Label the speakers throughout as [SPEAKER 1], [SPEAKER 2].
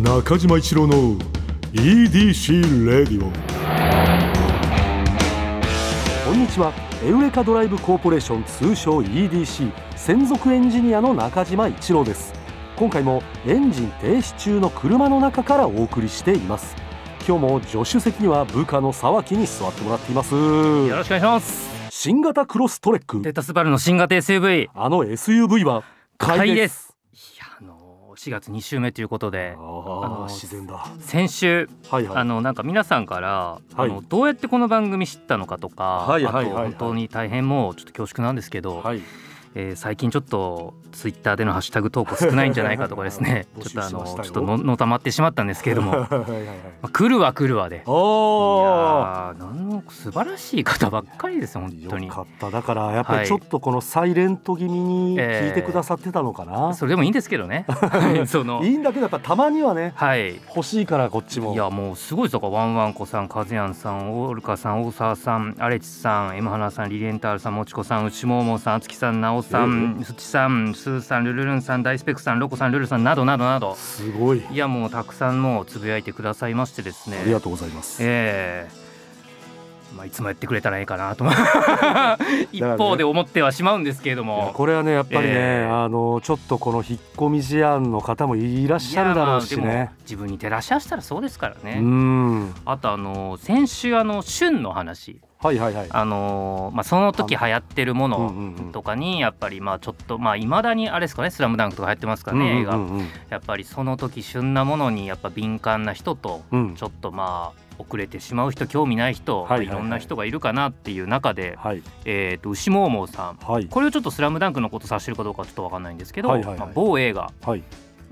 [SPEAKER 1] 中島一郎の EDC レディオ
[SPEAKER 2] こんにちは。エウレカドライブコーポレーション通称 EDC 専属エンジニアの中島一郎です。今回もエンジン停止中の車の中からお送りしています。今日も助手席には部下の沢木に座ってもらっています。
[SPEAKER 3] よろしくお願いします。
[SPEAKER 2] 新型クロストレック。
[SPEAKER 3] データスバルの新型 SUV
[SPEAKER 2] あの SUV は買いで
[SPEAKER 3] 買いです4月2週目ということで
[SPEAKER 2] あ自然だ。
[SPEAKER 3] 先週
[SPEAKER 2] はいはい。
[SPEAKER 3] あのなんか皆さんから、
[SPEAKER 2] はい。
[SPEAKER 3] あのどうやってこの番組知ったのかとか、
[SPEAKER 2] はいはいはいはい。
[SPEAKER 3] あと本当に大変もうちょっと恐縮なんですけど、
[SPEAKER 2] はい。
[SPEAKER 3] えー最近ちょっとツイッターでのハッシュタグ投稿少ないんじゃないかとかですね
[SPEAKER 2] 募
[SPEAKER 3] ちょっとあのちょっとののたまってしまったんですけれども、ま
[SPEAKER 2] はいはいはい。
[SPEAKER 3] あ、来るは来るわで。い
[SPEAKER 2] あ
[SPEAKER 3] や素晴らしい方ばっかりですよ本当に。
[SPEAKER 2] よかった。だからやっぱ
[SPEAKER 3] はい
[SPEAKER 2] りちょっとこのサイレント気味に聞いてくださってたのかな、
[SPEAKER 3] それでもいいんですけどね。その。
[SPEAKER 2] いいんだけどやっぱたまにはね
[SPEAKER 3] はい。
[SPEAKER 2] 欲しいからこっちも。
[SPEAKER 3] いやもうすごいですよ。ワンワンコさん、カズヤンさん、オールカさん、大沢さん、アレチさん、エムハナさん、リレンタールさん、もちこさん、内ももさん、あつきさん、なおさん、すちさん、スーさん、ルルルンさん、大スペックさん、ロコさん、ルルさんなどなどなど。
[SPEAKER 2] すごい。
[SPEAKER 3] いやもうたくさんもうつぶやいてくださいましてですね。
[SPEAKER 2] ありがとうございます、
[SPEAKER 3] ええまあいつもやってくれたらいいかなと 一方で思ってはしまうんですけれども。
[SPEAKER 2] これはねやっぱりね、
[SPEAKER 3] えー
[SPEAKER 2] あのちょっとこの引っ込み思案の方もいらっしゃるだろうしね。
[SPEAKER 3] も自分に照らし合わせたらそうですから
[SPEAKER 2] う
[SPEAKER 3] ね。
[SPEAKER 2] ん。
[SPEAKER 3] あとあの先週あの旬の話
[SPEAKER 2] はいはいはい。
[SPEAKER 3] あのーまあ、その時流行ってるものとかにやっぱりまあちょっとまあいまだにあれですかね「スラムダンクとか流行ってますからね映画やっぱりその時旬なものにやっぱ敏感な人と
[SPEAKER 2] うん。
[SPEAKER 3] ちょっとまあ遅れてしまう人興味ない人、
[SPEAKER 2] はい
[SPEAKER 3] ろんな人がいるかなっていう中で、
[SPEAKER 2] はい。
[SPEAKER 3] えー、と牛ももさん。
[SPEAKER 2] はい。
[SPEAKER 3] これをちょっと「スラムダンクのこと指してるかどうかちょっと分かんないんですけど、
[SPEAKER 2] はいはいはい。
[SPEAKER 3] まあ某映画、
[SPEAKER 2] はい。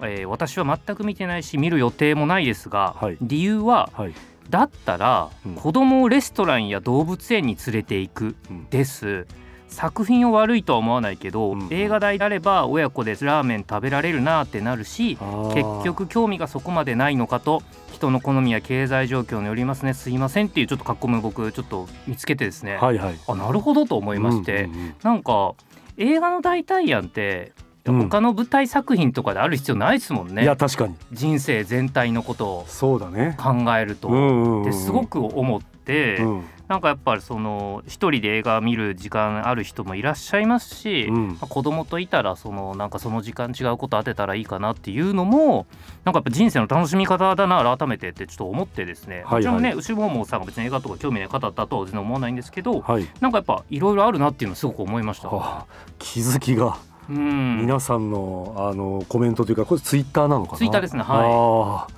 [SPEAKER 3] えー私は全く見てないし見る予定もないですが、
[SPEAKER 2] はい。
[SPEAKER 3] 理由は
[SPEAKER 2] はい
[SPEAKER 3] だったら、
[SPEAKER 2] うん。
[SPEAKER 3] 子供をレストランや動物園に連れて行く
[SPEAKER 2] うん。
[SPEAKER 3] です。作品を悪いとは思わないけど、
[SPEAKER 2] うん
[SPEAKER 3] 映画代であれば親子でラーメン食べられるなってなるし結局興味がそこまでないのかと人の好みや経済状況によりますね。すいませんっていうちょっと書き込みを僕ちょっと見つけてですね、
[SPEAKER 2] はいはい。
[SPEAKER 3] あなるほどと思いまして、
[SPEAKER 2] うんうんうん
[SPEAKER 3] なんか映画の代替案って
[SPEAKER 2] うん
[SPEAKER 3] 他の舞台作品とかである必要ないですもんね、
[SPEAKER 2] いや確かに。
[SPEAKER 3] 人生全体のことを
[SPEAKER 2] そうだね。
[SPEAKER 3] 考えると。
[SPEAKER 2] うんうんうん。
[SPEAKER 3] ですごく思って、
[SPEAKER 2] うん。
[SPEAKER 3] なんかやっぱりその一人で映画見る時間ある人もいらっしゃいますし、
[SPEAKER 2] うん。
[SPEAKER 3] まあ子供といたらそのなんかその時間違うこと当てたらいいかなっていうのもなんかやっぱ人生の楽しみ方だな改めてってちょっと思ってですね、
[SPEAKER 2] はいはい。
[SPEAKER 3] もちろんね牛ももさんが別に映画とか興味ない方だとは全然思わないんですけど
[SPEAKER 2] はい。
[SPEAKER 3] なんかやっぱいろいろあるなっていうのをすごく思いました。
[SPEAKER 2] はあ気づきが
[SPEAKER 3] うん。
[SPEAKER 2] 皆さんのあのコメントというかこれツイッターなのかな？
[SPEAKER 3] ツイッターですねはい。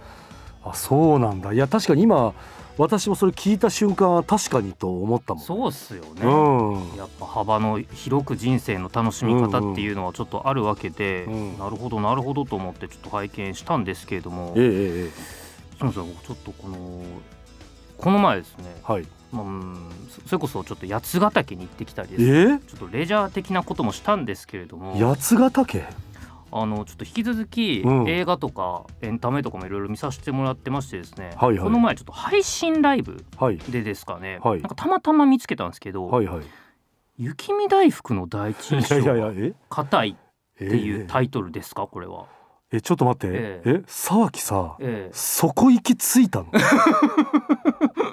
[SPEAKER 2] あそうなんだ。いや確かに今私もそれ聞いた瞬間は確かにと思ったもん。
[SPEAKER 3] そうっすよね、
[SPEAKER 2] うん。
[SPEAKER 3] やっぱ幅の広く人生の楽しみ方っていうのはちょっとあるわけで、
[SPEAKER 2] うん
[SPEAKER 3] なるほどなるほどと思ってちょっと拝見したんですけれども、
[SPEAKER 2] ええええええ。
[SPEAKER 3] そうですね僕ちょっとこのこの前ですね、
[SPEAKER 2] はい。
[SPEAKER 3] そそれこそちょっと八ヶ岳に行ってきたり
[SPEAKER 2] え
[SPEAKER 3] です。ね
[SPEAKER 2] ー、
[SPEAKER 3] ちょっとレジャー的なこともしたんですけれども。
[SPEAKER 2] 八ヶ岳？
[SPEAKER 3] あのちょっと引き続き
[SPEAKER 2] うん。
[SPEAKER 3] 映画とかエンタメとかもいろいろ見させてもらってましてですね、
[SPEAKER 2] はいはい。
[SPEAKER 3] この前ちょっと配信ライブ
[SPEAKER 2] はい。
[SPEAKER 3] でですかね、
[SPEAKER 2] はい。
[SPEAKER 3] なんかたまたま見つけたんですけど、
[SPEAKER 2] はいはい。
[SPEAKER 3] 雪見大福の第一印象。が硬い
[SPEAKER 2] え？
[SPEAKER 3] っていうタイトルですか？これは。
[SPEAKER 2] えちょっと待って。
[SPEAKER 3] え
[SPEAKER 2] え。沢木さ
[SPEAKER 3] ええ。
[SPEAKER 2] そこ行き着いたの？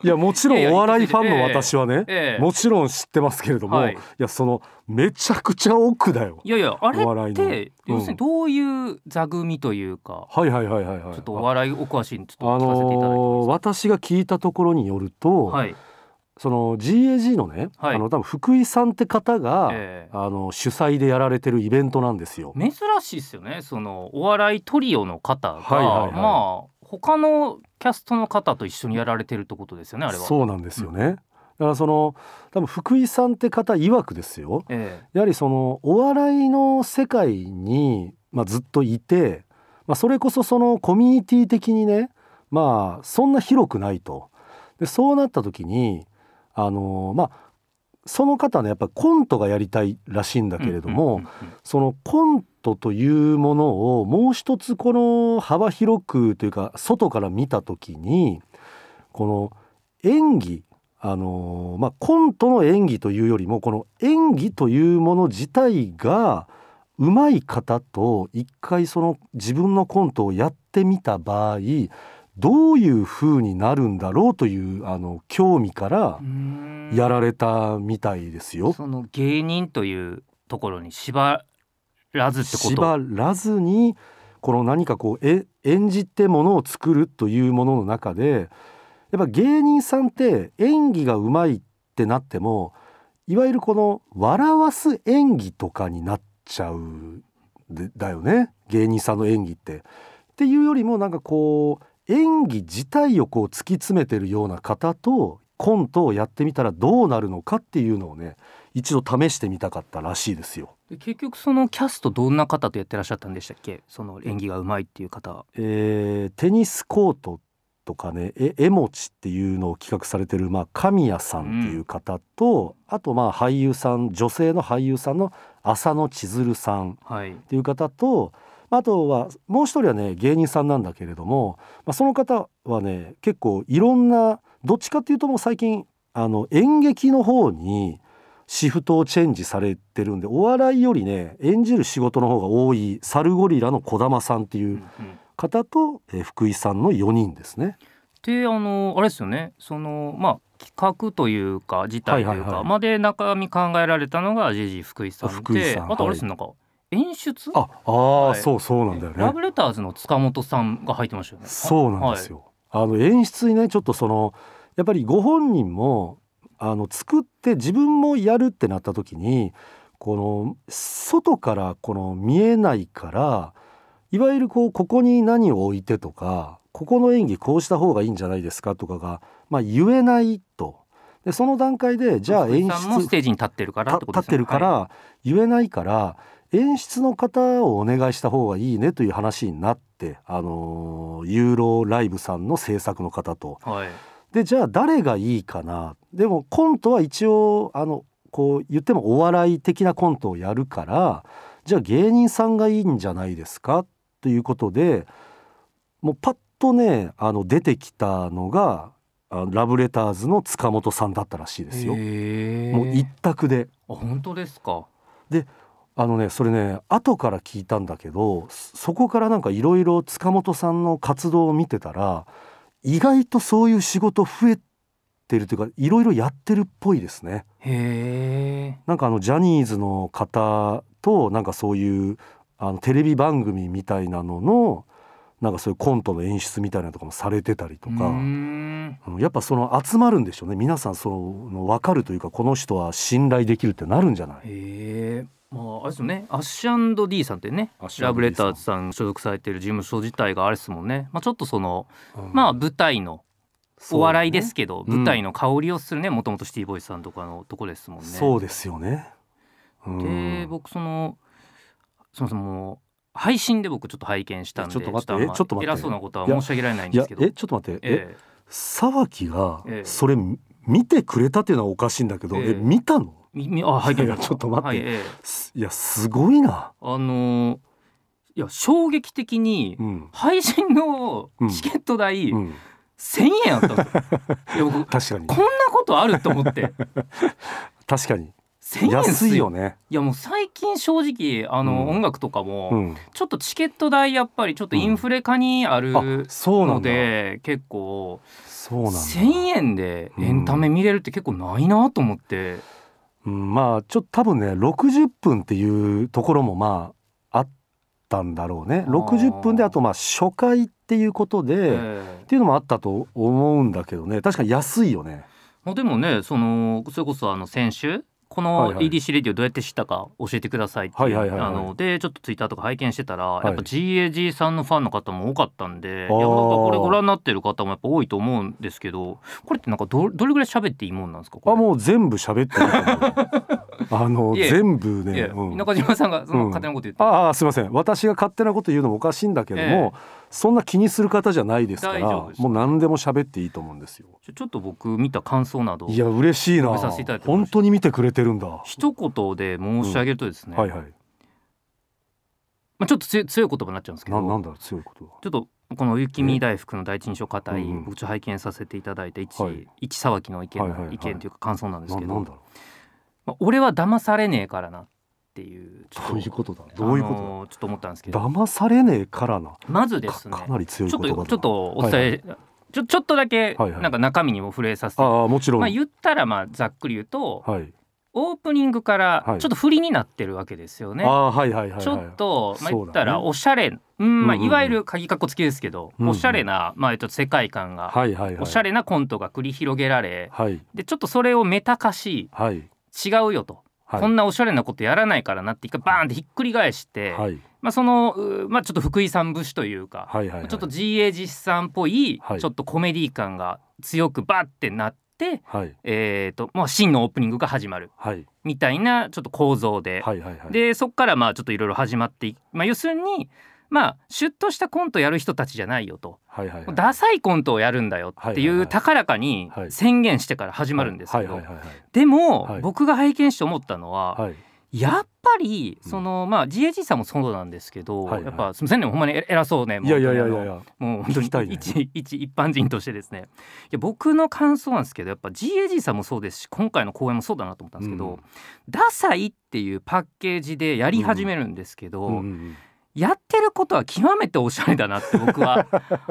[SPEAKER 2] いやもちろんお笑いファンの私はね
[SPEAKER 3] ええ
[SPEAKER 2] もちろん知ってますけれども、
[SPEAKER 3] はい。
[SPEAKER 2] い、やそのめちゃくちゃ奥だよ。
[SPEAKER 3] いやいやあれ
[SPEAKER 2] お笑いの。
[SPEAKER 3] って
[SPEAKER 2] うん
[SPEAKER 3] 要するにどういう座組というか、
[SPEAKER 2] はいはいはいはいはい。
[SPEAKER 3] ちょっとお笑いお詳しいんでち
[SPEAKER 2] あ
[SPEAKER 3] ょっと聞かせていただいて
[SPEAKER 2] のー私が聞いたところによると、
[SPEAKER 3] はい、
[SPEAKER 2] その GAG のね、
[SPEAKER 3] はい。
[SPEAKER 2] あの多分福井さんって方が、
[SPEAKER 3] ええ。
[SPEAKER 2] あの主催でやられてるイベントなんですよ。
[SPEAKER 3] 珍しいですよね。そのお笑いトリオの方が、
[SPEAKER 2] はいはいはい。
[SPEAKER 3] まあ他のキャストの方と一緒にやられてるってことですよねあれは。
[SPEAKER 2] そうなんですよね。だからその多分福井さんって方曰くですよ
[SPEAKER 3] え
[SPEAKER 2] やはりそのお笑いの世界に、まあ、ずっといて、まあ、それこそそのコミュニティ的にねまあそんな広くないと。でそうなった時にあのまあその方ねやっぱコントがやりたいらしいんだ
[SPEAKER 3] え
[SPEAKER 2] けれども、そのコントというものをもう一つこの幅広くというか外から見た時にこの演技あのまあコントの演技というよりもこの演技というもの自体が上手い方と一回その自分のコントをやっってみた場合どういう風になるんだろうというあの興味からやられたみたいですよ。
[SPEAKER 3] その芸人というところに縛らずってこと？
[SPEAKER 2] 縛らずにこの何かこうえ演じてものを作るというものの中でやっぱ芸人さんって演技がうまいってなってもいわゆるこの笑わす演技とかになっちゃうでだよね芸人さんの演技って。っていうよりもなんかこう演技自体をこう突き詰めてるような方とコントをやってみたらどうなるのかっていうのをね一度試してみたかったらしいですよ。
[SPEAKER 3] で結局そのキャストどんな方とやってらっしゃったんでしたっけ？その演技がうまいっていう方。
[SPEAKER 2] えーテニスコートとかねえ絵持ちっていうのを企画されてる、まあ、神谷さんっていう方と、あとまあ俳優さん女性の俳優さんの浅野千鶴さん
[SPEAKER 3] はい。
[SPEAKER 2] っていう方とあとはもう一人はね芸人さんなんだけれども、まあ、その方はね結構いろんなどっちかっていうともう最近あの演劇の方にシフトをチェンジされてるんでお笑いよりね演じる仕事の方が多いサルゴリラの児玉さんっていう方と、えー福井さんの4人ですね。
[SPEAKER 3] であのあれですよね。そのまあ企画というか事態というかまで中身考えられたのがジェジー福井さん
[SPEAKER 2] 福井
[SPEAKER 3] で
[SPEAKER 2] さん。
[SPEAKER 3] あとあれですねなんか演出？
[SPEAKER 2] ああー、
[SPEAKER 3] はい
[SPEAKER 2] そうそうなんだよね。
[SPEAKER 3] ラブレターズの塚本さんが入ってましたよね
[SPEAKER 2] そうなんですよ。あの演出にねちょっとそのやっぱりご本人もあの作って自分もやるってなった時にこの外からこの見えないからいわゆるこうここに何を置いてとかここの演技こうした方がいいんじゃないですかとかが、まあ、言えないと。でその段階でじゃあ演
[SPEAKER 3] 福井さんもス
[SPEAKER 2] 出
[SPEAKER 3] テージに立ってるから
[SPEAKER 2] 立ってるか
[SPEAKER 3] は
[SPEAKER 2] ら言えないから演出の方をお願いした方がいいねという話になって、あのーユーロライブさんの制作の方と。
[SPEAKER 3] い、はい。
[SPEAKER 2] でじゃあ誰がいいかな。でもコントは一応あのこう言ってもお笑い的なコントをやるからじゃあ芸人さんがいいんじゃないですか？ということでもうパッとねあの出てきたのがあラブレターズの塚本さんだったらしいですよ。もう一択で。
[SPEAKER 3] あ本当ですか？
[SPEAKER 2] あのねそれね後から聞いたんだけどそそこからなんかいろいろ塚本さんの活動を見てたら意外とそういう仕事増えてるというかいろいろやってるっぽいですね。
[SPEAKER 3] へえ
[SPEAKER 2] なんかあのジャニーズの方となんかそういうあのテレビ番組みたいなののなんかそういうコントの演出みたいなのとかもされてたりとか、やっぱその集まるんでしょうね。皆さんその分かるというかこの人は信頼できるってなるんじゃない？
[SPEAKER 3] まああれですよね。アッシュ &D さんってねラブレターズさん所属されてる事務所自体があれですもんね、まあ、ちょっとその
[SPEAKER 2] うん。
[SPEAKER 3] まあ舞台のお笑いですけど、
[SPEAKER 2] うん。
[SPEAKER 3] 舞台の香りをするねもともとシティボーイズさんとかのとこですもんね。
[SPEAKER 2] そうですよね。うん。
[SPEAKER 3] で僕そのそもそも配信で僕ちょっと拝見したんで
[SPEAKER 2] ちょっと待って。ちょっと待って。
[SPEAKER 3] 偉そうなことは申し上げられないんですけど。
[SPEAKER 2] えちょっと待って。え
[SPEAKER 3] え。
[SPEAKER 2] 沢木が
[SPEAKER 3] ええ。
[SPEAKER 2] それ見てくれたっていうのはおかしいんだけど、
[SPEAKER 3] ええ。
[SPEAKER 2] え見たの？
[SPEAKER 3] あ拝見
[SPEAKER 2] い。やちょっと待って。
[SPEAKER 3] はいええ。
[SPEAKER 2] すいやすごいな。
[SPEAKER 3] あのーいや衝撃的に
[SPEAKER 2] うん。
[SPEAKER 3] 配信のチケット代
[SPEAKER 2] うん、
[SPEAKER 3] 1000円あったんですよ。いや僕
[SPEAKER 2] 確かに。
[SPEAKER 3] こんなことあると思って。
[SPEAKER 2] 確かに。
[SPEAKER 3] 1000円
[SPEAKER 2] 安いよね。
[SPEAKER 3] いやもう最近正直あの、
[SPEAKER 2] うん。
[SPEAKER 3] 音楽とかも、
[SPEAKER 2] うん、
[SPEAKER 3] ちょっとチケット代やっぱりちょっとインフレ化にある
[SPEAKER 2] あそうん
[SPEAKER 3] 結構
[SPEAKER 2] そうなんだ。
[SPEAKER 3] 1,000円でエンタメ見れるって結構ないなと思って、
[SPEAKER 2] うん、まあちょっと多分ね60分っていうところもまああったんだろうね。
[SPEAKER 3] あー。
[SPEAKER 2] 60分であとまあ初回っていうことで、
[SPEAKER 3] え
[SPEAKER 2] っ
[SPEAKER 3] え
[SPEAKER 2] ていうのもあったと思うんだけどね。確かに安いよね。
[SPEAKER 3] まあ、でもねそのそれこそあの先週この
[SPEAKER 2] はいはい。
[SPEAKER 3] EDC レディオどうやって知ったか教えてくださいっていう
[SPEAKER 2] は
[SPEAKER 3] のでちょっとツイッターとか拝見してたら、
[SPEAKER 2] い。
[SPEAKER 3] やっぱ GAG さんのファンの方も多かったんでいやなんかこれご覧になってる方もやっぱ多いと思うんですけどこれってなんかどどれぐらい喋っていいもんなんですかこれ。
[SPEAKER 2] あもう全部喋っていいと思う あの全部ねうん。
[SPEAKER 3] 中島さんがその勝手なこと言って、
[SPEAKER 2] ああすいません。私が勝手なこと言うのもおかしいんだけども、そんな気にする方じゃないですからもう何でも喋っていいと思うんですよ。
[SPEAKER 3] ちょっと僕見た感想など
[SPEAKER 2] いや嬉しいな。本当に見てくれてるんだ。
[SPEAKER 3] 一言で申し上げるとですね、
[SPEAKER 2] はいはい。
[SPEAKER 3] まあ、ちょっと強い強い言葉になっちゃうんですけど
[SPEAKER 2] ななんだろう強いことは。
[SPEAKER 3] ちょっとこの雪見大福の第一印象硬い、
[SPEAKER 2] うんうん。
[SPEAKER 3] 僕ちょっと拝見させていただいた一、
[SPEAKER 2] はい。
[SPEAKER 3] 一騒ぎの意見、
[SPEAKER 2] はいはいはい。
[SPEAKER 3] 意見というか感想なんですけど、
[SPEAKER 2] ななんだろ
[SPEAKER 3] まあ、俺は騙されねえからなっっていう
[SPEAKER 2] どういうことだ？どういうこ
[SPEAKER 3] あのーちょっと思ったんですけど。
[SPEAKER 2] 騙されねえからな。
[SPEAKER 3] まずですね
[SPEAKER 2] かかなり強い
[SPEAKER 3] ちょっとちょっとお伝え、ちょちょっとだけ
[SPEAKER 2] はいはい。
[SPEAKER 3] なんか中身にも触れさせて、
[SPEAKER 2] ああもちろん、
[SPEAKER 3] まあ言ったらまあざっくり言うと、
[SPEAKER 2] はい、
[SPEAKER 3] オープニングから
[SPEAKER 2] はい。
[SPEAKER 3] ちょっと振りになってるわけですよね。
[SPEAKER 2] はいはいはい、はい、
[SPEAKER 3] ちょっと、まあ、言ったらおしゃれ、うんまあ、いわゆる鍵かっこつきですけど、
[SPEAKER 2] うんうん。
[SPEAKER 3] おしゃれな、まあ、えっと世界観が、
[SPEAKER 2] はいはいはい。
[SPEAKER 3] おしゃれなコントが繰り広げられ
[SPEAKER 2] はい。
[SPEAKER 3] でちょっとそれをメタ化し
[SPEAKER 2] はい
[SPEAKER 3] 違うよと、
[SPEAKER 2] はい。
[SPEAKER 3] こんなおしゃれなことやらないからなって一回バーンってひっくり返して、
[SPEAKER 2] はい。
[SPEAKER 3] まあ、その、うまあ、ちょっと福井さん節というか、
[SPEAKER 2] はいはいはい。
[SPEAKER 3] ちょっと GA 実さんっぽい、
[SPEAKER 2] はい。
[SPEAKER 3] ちょっとコメディ感が強くバッてなって、
[SPEAKER 2] はい。
[SPEAKER 3] えーとまあ、真のオープニングが始まる
[SPEAKER 2] はい。
[SPEAKER 3] みたいなちょっと構造で、
[SPEAKER 2] はいはいはい。
[SPEAKER 3] でそっからまあちょっといろいろ始まっていまあ、要するにまあシュッとしたコントやる人たちじゃないよと、
[SPEAKER 2] はいはいはい。
[SPEAKER 3] ダサいコントをやるんだよって
[SPEAKER 2] はい
[SPEAKER 3] う高らかに
[SPEAKER 2] はい。
[SPEAKER 3] 宣言してから始まるんですけど、でも、
[SPEAKER 2] はい。
[SPEAKER 3] 僕が拝見して思ったのは、
[SPEAKER 2] はい。はい
[SPEAKER 3] やっぱり
[SPEAKER 2] うん。
[SPEAKER 3] その、まあ GAG さんもそうなんですけど、
[SPEAKER 2] はいはい。
[SPEAKER 3] やっぱすみませんね。ほんまに偉そうね。
[SPEAKER 2] いやいやいやい
[SPEAKER 3] もう
[SPEAKER 2] や。いや
[SPEAKER 3] もう本当
[SPEAKER 2] 聞きたいね。
[SPEAKER 3] に一、一一般人としてですね。いや僕の感想なんですけどやっぱ GAG さんもそうですし今回の公演もそうだなと思ったんですけど、
[SPEAKER 2] うん。
[SPEAKER 3] ダサいっていうパッケージでやり始めるんですけど、
[SPEAKER 2] うんうんうん
[SPEAKER 3] やってることは極めておしゃれだなって僕は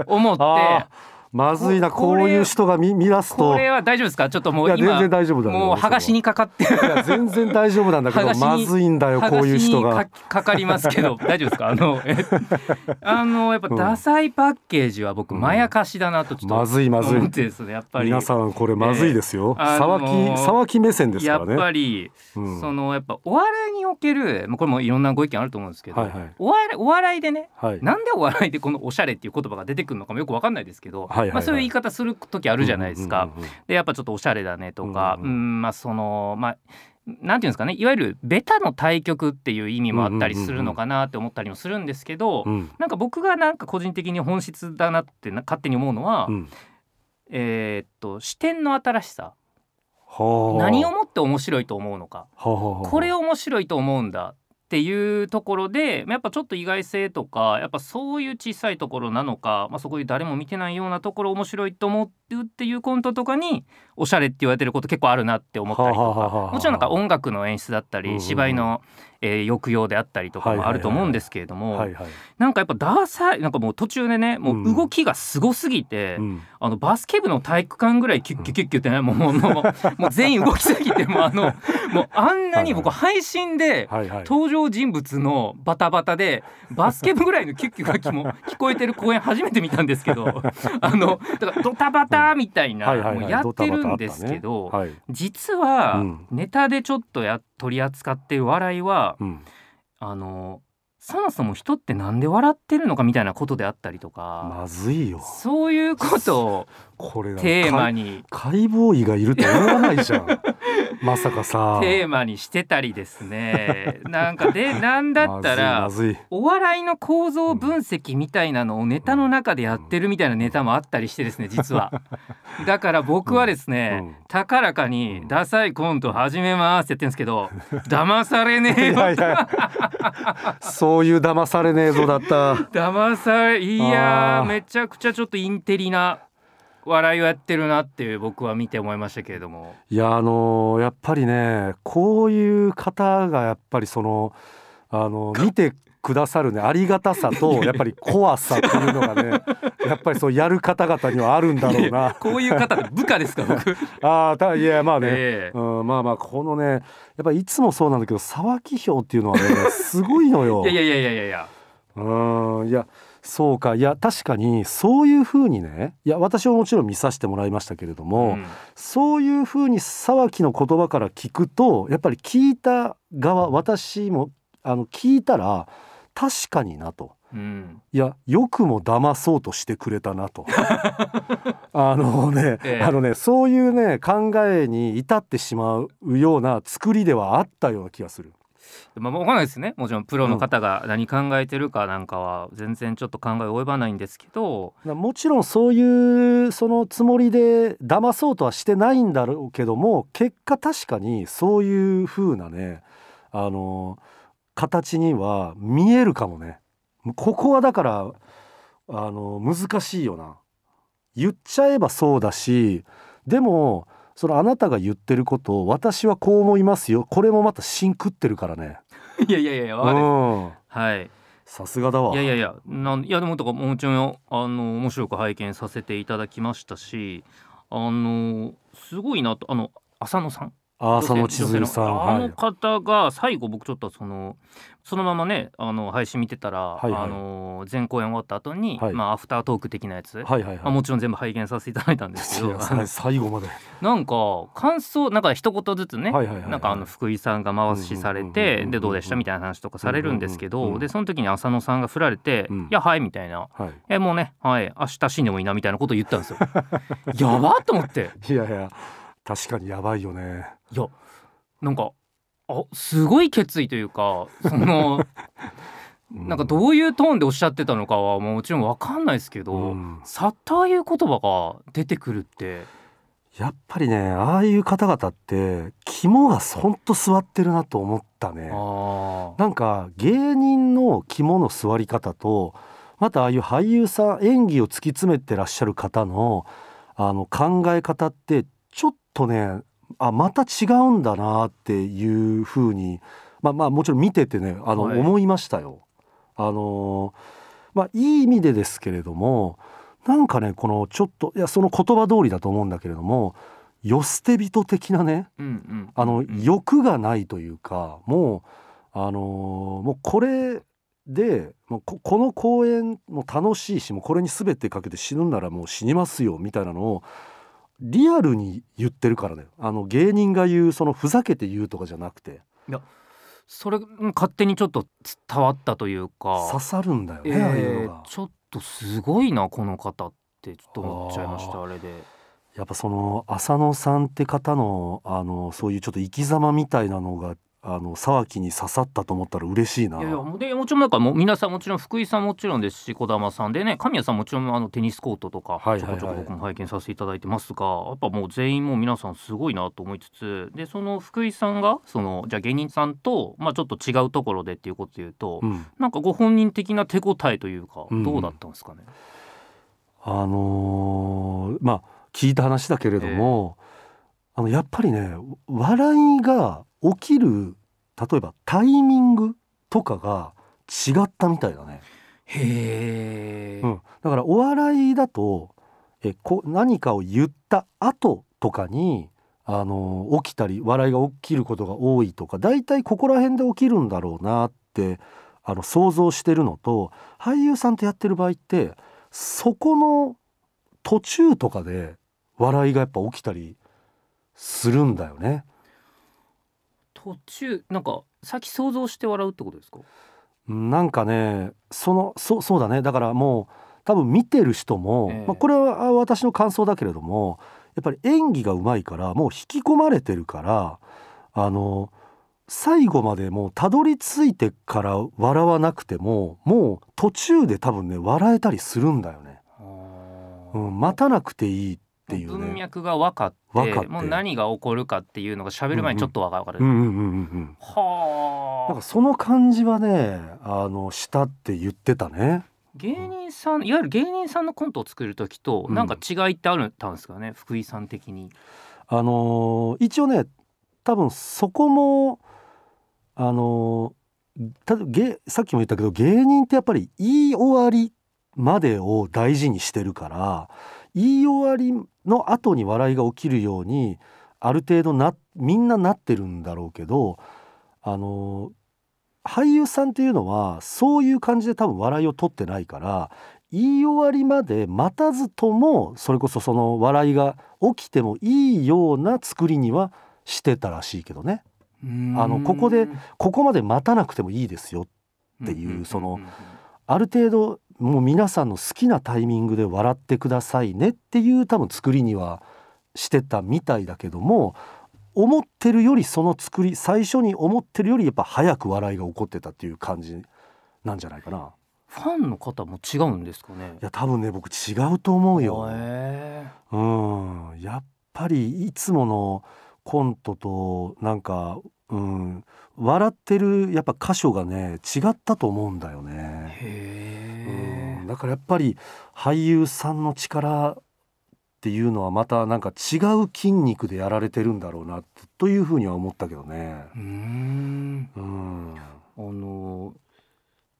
[SPEAKER 3] 思って。
[SPEAKER 2] まずいな
[SPEAKER 3] こ
[SPEAKER 2] こういう人が見見出すと。
[SPEAKER 3] これは大丈夫ですか？ちょっとも
[SPEAKER 2] いうや全
[SPEAKER 3] 今
[SPEAKER 2] 然大丈夫だよ
[SPEAKER 3] もう剥がしにかかってる。
[SPEAKER 2] いや全然大丈夫なんだけどまずいんだよこういう人
[SPEAKER 3] 剥
[SPEAKER 2] が
[SPEAKER 3] かかかりますけど 大丈夫ですか？あのえあのやっぱ
[SPEAKER 2] うん。
[SPEAKER 3] ダサいパッケージは僕
[SPEAKER 2] うん。
[SPEAKER 3] まやかしだなとちょっと
[SPEAKER 2] まずいまずい。
[SPEAKER 3] ですねやっぱり。
[SPEAKER 2] 皆さんこれまずいですよ、
[SPEAKER 3] えーあの
[SPEAKER 2] 沢
[SPEAKER 3] ー
[SPEAKER 2] 木沢木目線です
[SPEAKER 3] やっ
[SPEAKER 2] からね。
[SPEAKER 3] ぱり、
[SPEAKER 2] うん。
[SPEAKER 3] そのやっぱお笑いにおけるまあこれもいろんなご意見あると思うんですけど、
[SPEAKER 2] はいはい。
[SPEAKER 3] お笑いお笑いでね
[SPEAKER 2] はい。
[SPEAKER 3] なんでお笑いでこのおしゃれっていう言葉が出てくるのかもよくわかんないですけど、
[SPEAKER 2] はいはいはい
[SPEAKER 3] まあ、そういう言い方する時あるじゃないですか。
[SPEAKER 2] うんうんうんうん
[SPEAKER 3] でやっぱちょっとおしゃれだねとか、
[SPEAKER 2] う
[SPEAKER 3] うんん。まあそのまあなんていうんですかね。いわゆるベタの対局っていう意味もあったりするのかなって思ったりもするんですけど、
[SPEAKER 2] うん。
[SPEAKER 3] なんか僕がなんか個人的に本質だなってな勝手に思うのは、
[SPEAKER 2] うん。
[SPEAKER 3] えーっと視点の新しさ。
[SPEAKER 2] はあ。
[SPEAKER 3] 何をもって面白いと思うのか。これを面白いと思うんだっていうところでやっぱちょっと意外性とかやっぱそういう小さいところなのか、まあ、そこで誰も見てないようなところ面白いと思うっていうコントとかにおしゃれって言われてること結構あるなって思ったりとか。もちろんなんか音楽の演出だったり芝居の、えー抑揚であったりとかもあると思うんですけれどもなんかやっぱダーサイなんかもう途中でねも
[SPEAKER 2] うん。
[SPEAKER 3] う動きがすごすぎて、
[SPEAKER 2] うん。
[SPEAKER 3] あのバスケ部の体育館ぐらいキュッキュッキュッキュってねもうもうもうもう全員動きすぎてもうあの もうあんなに僕配信で登場人物のバタバタでバスケ部ぐらいのキュッキュがきも聞こえてる公演初めて見たんですけどあのだからドタバタみたいなもうやってるんですけど、実は
[SPEAKER 2] うん
[SPEAKER 3] ネタでちょっとや取り扱ってる笑いは
[SPEAKER 2] はいうん。
[SPEAKER 3] あのそもそも人ってなんで笑ってるのかみたいなことであったりとか、
[SPEAKER 2] まずいよ。
[SPEAKER 3] そういうことを
[SPEAKER 2] これ
[SPEAKER 3] テーマ
[SPEAKER 2] に。
[SPEAKER 3] に
[SPEAKER 2] 解剖医がいると思わないじゃん まさかさ。
[SPEAKER 3] テーマにしてたりですね。なんかで なんだったらお笑いの構造分析みたいなのをネタの中でやってるみたいなネタもあったりしてですね 実は。だから僕はですね、
[SPEAKER 2] うん
[SPEAKER 3] 高らかに「ダサいコント始めます」って言ってるんですけど 騙されねえよ。
[SPEAKER 2] いやいや。そういう騙されねえぞだった。
[SPEAKER 3] 騙されいやめちゃくちゃちょっとインテリな笑いをやってるなっていう僕は見て思いましたけれども。
[SPEAKER 2] いやあのやっぱりねこういう方がやっぱりそのあの見てくださるねありがたさとやっぱり怖さっていうのがねやっぱりそうやる方々にはあるんだろうな。
[SPEAKER 3] こういう方で部下ですか僕、
[SPEAKER 2] ああたいやまあね、
[SPEAKER 3] ええ。
[SPEAKER 2] うん、まあまあこのねやっぱりいつもそうなんだけど沢木票っていうのはねすごいのよ。
[SPEAKER 3] いやいやいやいやいや。
[SPEAKER 2] うんいやそうか。いや確かにそういうふうにねいや私はもちろん見させてもらいましたけれども、
[SPEAKER 3] うん。
[SPEAKER 2] そういうふうに沢木の言葉から聞くとやっぱり聞いた側私もあの聞いたら確かになと。
[SPEAKER 3] うん。
[SPEAKER 2] いやよくも騙そうとしてくれたなと。あのね、
[SPEAKER 3] ええ。
[SPEAKER 2] あのねそういうね考えに至ってしまうような作りではあったような気がする。
[SPEAKER 3] まあ、わかんないですね。もちろんプロの方が何考えてるかなんかは全然ちょっと考え及ばないんですけど、
[SPEAKER 2] もちろんそういうそのつもりで騙そうとはしてないんだろうけども結果確かにそういう風なねあの形には見えるかもね。ここはだからあの難しいよな。言っちゃえばそうだしでもそのあなたが言ってることを私はこう思いますよ。これもまた芯食ってるからね。
[SPEAKER 3] いやいやいやいやわかる
[SPEAKER 2] うん。
[SPEAKER 3] はい。
[SPEAKER 2] さすがだわ。
[SPEAKER 3] いやいやいやなんいやでもとかもちろんあの面白く拝見させていただきましたしあのすごいなとあの浅野さん。
[SPEAKER 2] あ浅野千鶴さん。
[SPEAKER 3] あの
[SPEAKER 2] はい。
[SPEAKER 3] 方が最後僕ちょっとそのそのままねあの配信見てたら、
[SPEAKER 2] はいはい。
[SPEAKER 3] あの前公演終わった後に、
[SPEAKER 2] はい。
[SPEAKER 3] まあアフタートーク的なやつ、
[SPEAKER 2] はいはいはい。
[SPEAKER 3] まあもちろん全部拝見させていただいたんですけど。
[SPEAKER 2] 最後まで。
[SPEAKER 3] なんか感想なんか一言ずつね、
[SPEAKER 2] はいはいはいはい。
[SPEAKER 3] なんかあの福井さんが回しされて
[SPEAKER 2] うん
[SPEAKER 3] でどうでしたみたいな話とかされるんですけ
[SPEAKER 2] うんうんうん
[SPEAKER 3] どでその時に浅野さんが振られて
[SPEAKER 2] うん「
[SPEAKER 3] いやはい」みたいな。
[SPEAKER 2] はい「
[SPEAKER 3] えもうねはい明日死んでもいいな」みたいなことを言ったんですよ。やばっと思って。
[SPEAKER 2] いやいや確かにやばいよね。
[SPEAKER 3] いやなんかあすごい決意というか そのなんかどういうトーンでおっしゃってたのかはもちろんわかんないですけど、
[SPEAKER 2] うん。
[SPEAKER 3] さっとああいう言葉が出てくるって。
[SPEAKER 2] やっぱりねああいう方々って肝がほんと座ってるなと思ったね。
[SPEAKER 3] あ
[SPEAKER 2] なんか芸人の肝の座り方とまたああいう俳優さん演技を突き詰めてらっしゃる方のあの考え方ってちょっとねあまた違うんだなっていうふうにまあまあもちろん見ててねあの、
[SPEAKER 3] はい。
[SPEAKER 2] 思いましたよ。あのまあいい意味でですけれどもなんかねこのちょっといやその言葉通りだと思うんだけれども世捨て人的なね
[SPEAKER 3] うんうん。
[SPEAKER 2] あの
[SPEAKER 3] うん
[SPEAKER 2] 欲がないというかもうあのーもうこれでもうここの公演も楽しいしもうこれに全てかけて死ぬんならもう死にますよみたいなのをリアルに言ってるからねあの芸人が言うそのふざけて言うとかじゃなくて
[SPEAKER 3] それうん勝手にちょっと伝わったというか
[SPEAKER 2] 刺さるんだよ
[SPEAKER 3] え
[SPEAKER 2] ね、ああいうの
[SPEAKER 3] ー
[SPEAKER 2] が。
[SPEAKER 3] ちょっとすごいなこの方ってちょっと思っちゃいましたあれで。
[SPEAKER 2] やっぱその浅野さんって方のあのそういうちょっと生き様みたいなのがあの沢木に刺さったと思ったら嬉しいな。
[SPEAKER 3] いやいやでもちろんなんかもう皆さんもちろん福井さんもちろんですし児玉さんでね神谷さんもちろんあのテニスコートとかちょこちょこ僕も拝見させていただいてますが、やっぱもう全員もう皆さんすごいなと思いつつでその福井さんがそのじゃあ芸人さんと、まあ、ちょっと違うところでっていうことで言うと、
[SPEAKER 2] うん。
[SPEAKER 3] なんかご本人的な手応えというか
[SPEAKER 2] うん
[SPEAKER 3] どうだったんですかね、
[SPEAKER 2] あのーまあ聞いた話だけれども、あのやっぱりね笑いが起きる例えばタイミングとかが違ったみたいだね。
[SPEAKER 3] へえ、
[SPEAKER 2] うん、だからお笑いだとえこ何かを言った後とかに、あのー起きたり笑いが起きることが多いとか大体ここら辺で起きるんだろうなってあの想像してるのと俳優さんとやってる場合ってそこの途中とかで笑いがやっぱ起きたりするんだよね。
[SPEAKER 3] 途中なんか先想像して笑うってことですか？
[SPEAKER 2] なんかねそのそそうだねだからもう多分見てる人も、
[SPEAKER 3] ええ
[SPEAKER 2] まあ、これはあ私の感想だけれどもやっぱり演技がうまいからもう引き込まれてるからあの最後までもうたどり着いてから笑わなくてももう途中で多分ね笑えたりするんだよね。うん、待たなくていいっていうね。
[SPEAKER 3] 文脈が分かってもう何が起こるかっていうのが喋る前にちょっと分かる、
[SPEAKER 2] うんうんうんうんうん。
[SPEAKER 3] はあ
[SPEAKER 2] なんかその感じはねあのしたって言ってたね。
[SPEAKER 3] 芸人さんいわゆる芸人さんのコントを作る時と
[SPEAKER 2] うん
[SPEAKER 3] なんか違いってあるんですかね、福井さん的に。
[SPEAKER 2] あのー一応ね多分そこもあのーさっきも言ったけど芸人ってやっぱり言い終わりまでを大事にしてるから言い終わりの後に笑いが起きるようにある程度なみんななってるんだろうけどあのー俳優さんっていうのはそういう感じで多分笑いを取ってないから言い終わりまで待たずともそれこそその笑いが起きてもいいような作りにはしてたらしいけどね。あのここでここまで待たなくてもいいですよっていうそのある程度もう皆さんの好きなタイミングで笑ってくださいねっていう多分作りにはしてたみたいだけども思ってるよりその作り最初に思ってるよりやっぱ早く笑いが起こってたっていう感じなんじゃないかな。
[SPEAKER 3] ファンの方も違うんですかね？
[SPEAKER 2] いや多分ね僕違うと思うよ。
[SPEAKER 3] へ
[SPEAKER 2] うん、やっぱりいつものコントとなんか、うん、笑ってるやっぱ箇所がね違ったと思うんだよ
[SPEAKER 3] え
[SPEAKER 2] ね。だからやっぱり俳優さんの力っていうのはまたなんか違う筋肉でやられてるんだろうなというふうには思ったけどね。
[SPEAKER 3] うん
[SPEAKER 2] うん、
[SPEAKER 3] あの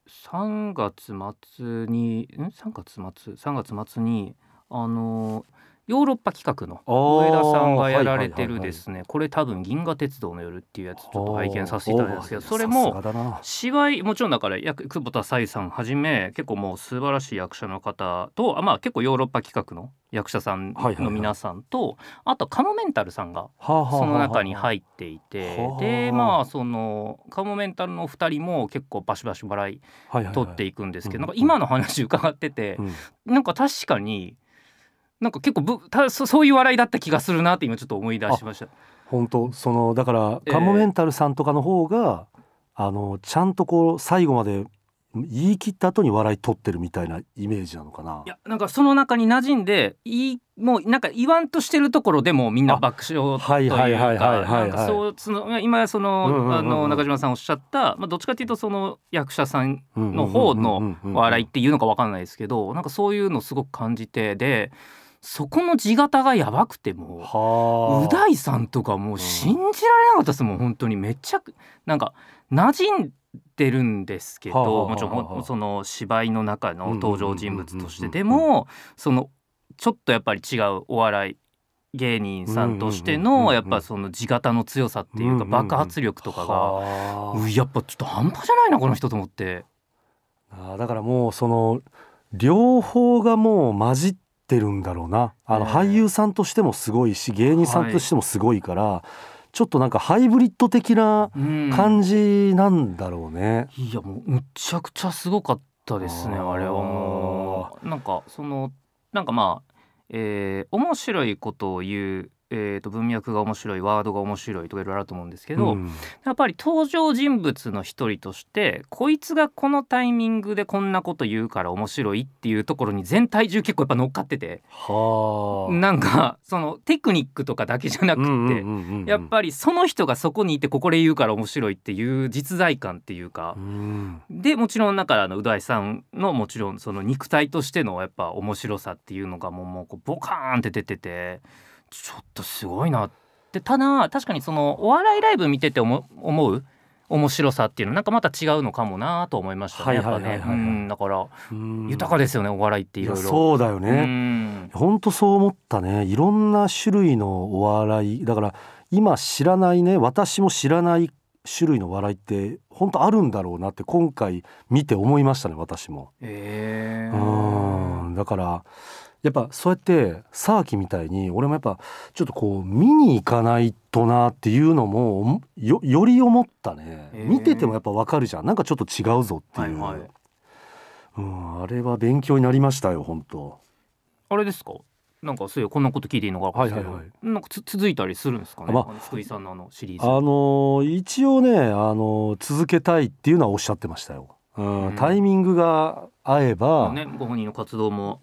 [SPEAKER 3] 3月末にん？3月末？3月末にあのヨーロッパ企画の上田さんがやられてるですね。これ多分「銀河鉄道の夜」っていうやつちょっと拝見させていただいたんですけどそれも芝居もちろんだから久保田紗衣さんはじめ結構もう素晴らしい役者の方とあまあ結構ヨーロッパ企画の役者さんの皆さんと、あとカモメンタルさんがその中に入っていてでまあそのカモメンタルの2人も結構バシバシ笑い取っていくんですけど、なんか今の話伺ってて、なんか確かになんか結構ぶたそそういう笑いだった気がするなって今ちょっと思い出しました。
[SPEAKER 2] 本当？そのだからカモメンタルさんとかの方が、えー、あのちゃんとこう最後まで言い切った後に笑い取ってるみたいなイメージなのかな？
[SPEAKER 3] いやなんかその中に馴染んでいいもうなんか言わんとしてるところでもみんな爆笑というかそうその今その、あの中島さんおっしゃった、まあ、どっちかというとその役者さんの方の笑いっていうのか分かんないですけどなんかそういうのすごく感じてで。そこの地形がやばくてもう大さんとかもう信じられなかったですもん本当に。めっちゃなんか馴染んでるんですけどもちろんその芝居の中の登場人物としてでもそのちょっとやっぱり違うお笑い芸人さんとしてのやっぱその地形の強さっていうか爆発力とかがやっぱちょっと半端じゃないなこの人と思って。
[SPEAKER 2] あだからもうその両方がもう混じってるんだろうな。あの俳優さんとしてもすごいし芸人さんとしてもすごいから、はい、ちょっとなんかハイブリッド的な感じなんだろうね。
[SPEAKER 3] ういやもうむちゃくちゃすごかったですねあれはもう。なんかそのなんかまあ、えー、面白いことを言うえー、と文脈が面白いワードが面白いとかいろいろあると思うんですけど、うん、やっぱり登場人物の一人としてこいつがこのタイミングでこんなこと言うから面白いっていうところに全体重結構やっぱ乗っかっててなんかそのテクニックとかだけじゃなくてやっぱりその人がそこにいてここで言うから面白いっていう実在感っていうか、うん、でもちろんだからのう大さんのもちろんその肉体としてのやっぱ面白さっていうのがもうもうこうボカーンって出てて。ちょっとすごいな。ってただ確かにそのお笑いライブ見てて思う面白さっていうの？なんかまた違うのかもなと思いましたね。やっぱね。だから豊かですよねお笑いっていろいろ。
[SPEAKER 2] そうだよね。本当そう思ったね。いろんな種類のお笑い。だから今知らないね私も知らない種類の笑いって本当あるんだろうなって今回見て思いましたね私も。
[SPEAKER 3] え
[SPEAKER 2] ー、うん。だからやっぱそうやって沢木みたいに俺もやっぱちょっとこう見に行かないとなっていうのもよより思ったね、えー、見ててもやっぱわかるじゃん。なんかちょっと違うぞっていう、はいはい、うん、あれは勉強になりましたよ本当
[SPEAKER 3] あれですか？なんかそういうこんなこと聞いていいのかはいはいはい、なんか続いたりするんですかね、まあ、福井さんのあのシリーズ。
[SPEAKER 2] あのー、一応ね、あのー、続けたいっていうのはおっしゃってましたよ。うん、うん、タイミングが合えば、
[SPEAKER 3] ね、ご本人の活動も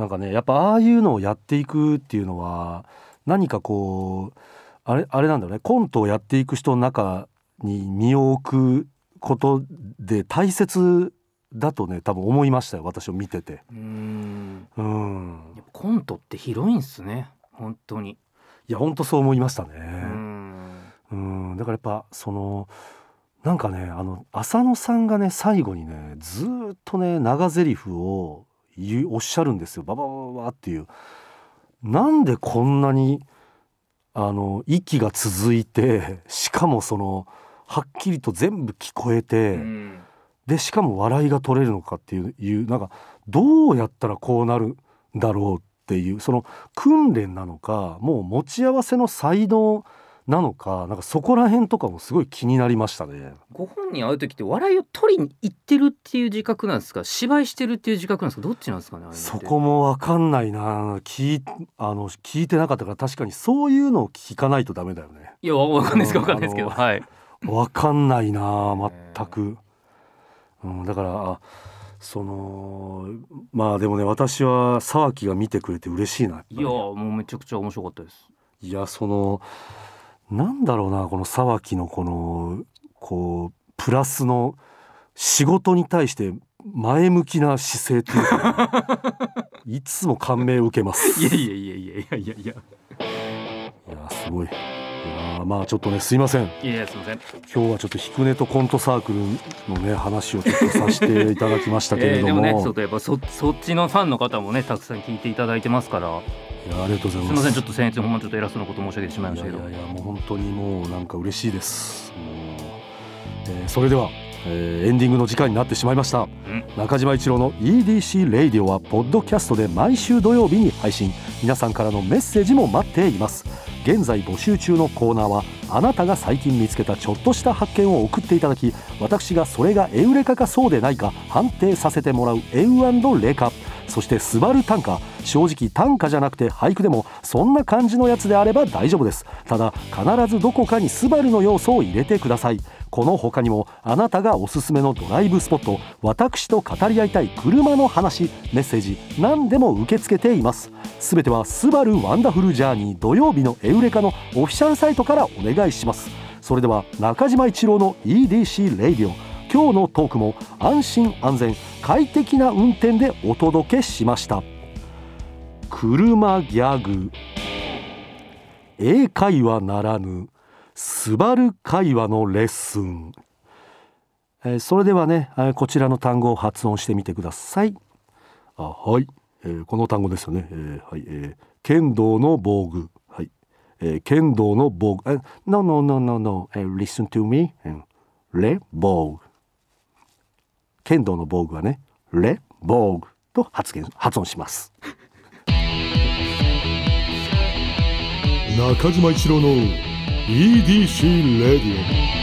[SPEAKER 2] なんかねやっぱああいうのをやっていくっていうのは何かこうあれあれなんだろうねコントをやっていく人の中に身を置くことで大切だとね多分思いましたよ私を見てて。うん。うん。
[SPEAKER 3] コントって広いんすね本当に。
[SPEAKER 2] いや本当そう思いましたね。うん。だからやっぱそのなんかねあの浅野さんがね最後にねずっとね長台詞をおっしゃるんですよバババババっていう。なんでこんなにあの息が続いてしかもそのはっきりと全部聞こえて、うん、でしかも笑いが取れるのかっていういうなんかどうやったらこうなるんだろうっていうその訓練なのかもう持ち合わせの才能なのかなんかそこら辺とかもすごい気になりましたね。
[SPEAKER 3] ご本人会う時って笑いを取りに行ってるっていう自覚なんですか？芝居してるっていう自覚なんですか？どっちなんですかね
[SPEAKER 2] そこもわかんないな。聞あの聞いてなかったから確かにそういうのを聞かないとダメだよね。
[SPEAKER 3] いやわかんないですかわかんないですけどはい。
[SPEAKER 2] わかんないな全く、うん、だからそのまあでもね私は沢木が見てくれて嬉しいな
[SPEAKER 3] いやもうめちゃくちゃ面白かったです。
[SPEAKER 2] いやそのなんだろうなこの沢木のこのこうプラスの仕事に対して前向きな姿勢っていうか いつも感銘を受けます。
[SPEAKER 3] いやいやいやいやいやいやいや。い
[SPEAKER 2] やすごい。いやまあちょっとねすいません。
[SPEAKER 3] いやすいません。
[SPEAKER 2] 今日はちょっとひくねとコントサークルのね話をちょっとさせていただきましたけれども。
[SPEAKER 3] でもねちょっとやっぱそそっちのファンの方もねたくさん聞いていただいてますから。
[SPEAKER 2] いやありがとうございます。
[SPEAKER 3] すみませんちょっと先日ほんまちょっと偉そうなこと申し上げてしまいましたけど。
[SPEAKER 2] いやいやもう本当にもうなんか嬉しいです。もう、えーそれでは、えーエンディングの時間になってしまいました。
[SPEAKER 3] ん。
[SPEAKER 2] 中島一郎の EDC レイディオはポッドキャストで毎週土曜日に配信。皆さんからのメッセージも待っています。現在募集中のコーナーはあなたが最近見つけたちょっとした発見を送っていただき私がそれがエウレカかそうでないか判定させてもらうエウレカ。そしてスバル短歌正直短歌じゃなくて俳句でもそんな感じのやつであれば大丈夫です。ただ必ずどこかにスバルの要素を入れてください。この他にもあなたがおすすめのドライブスポット私と語り合いたい車の話メッセージ何でも受け付けています。すべてはスバルワンダフルジャーニー土曜日のエウレカのオフィシャルサイトからお願いします。それでは中島一郎の EDC レイディオ今日のトークも安心安全快適な運転でお届けしました。車ギャグ。英会話ならぬスバル会話のレッスン、えーそれではね、えーこちらの単語を発音してみてください。あはい、えーこの単語ですよね、えーはい、えー剣道の防具。はい、えー剣道の防具。え No no no no no、えー listen to me、レ防具剣道の防具はねレ防具と発言発音します。
[SPEAKER 1] 中島一郎の EDC レディオ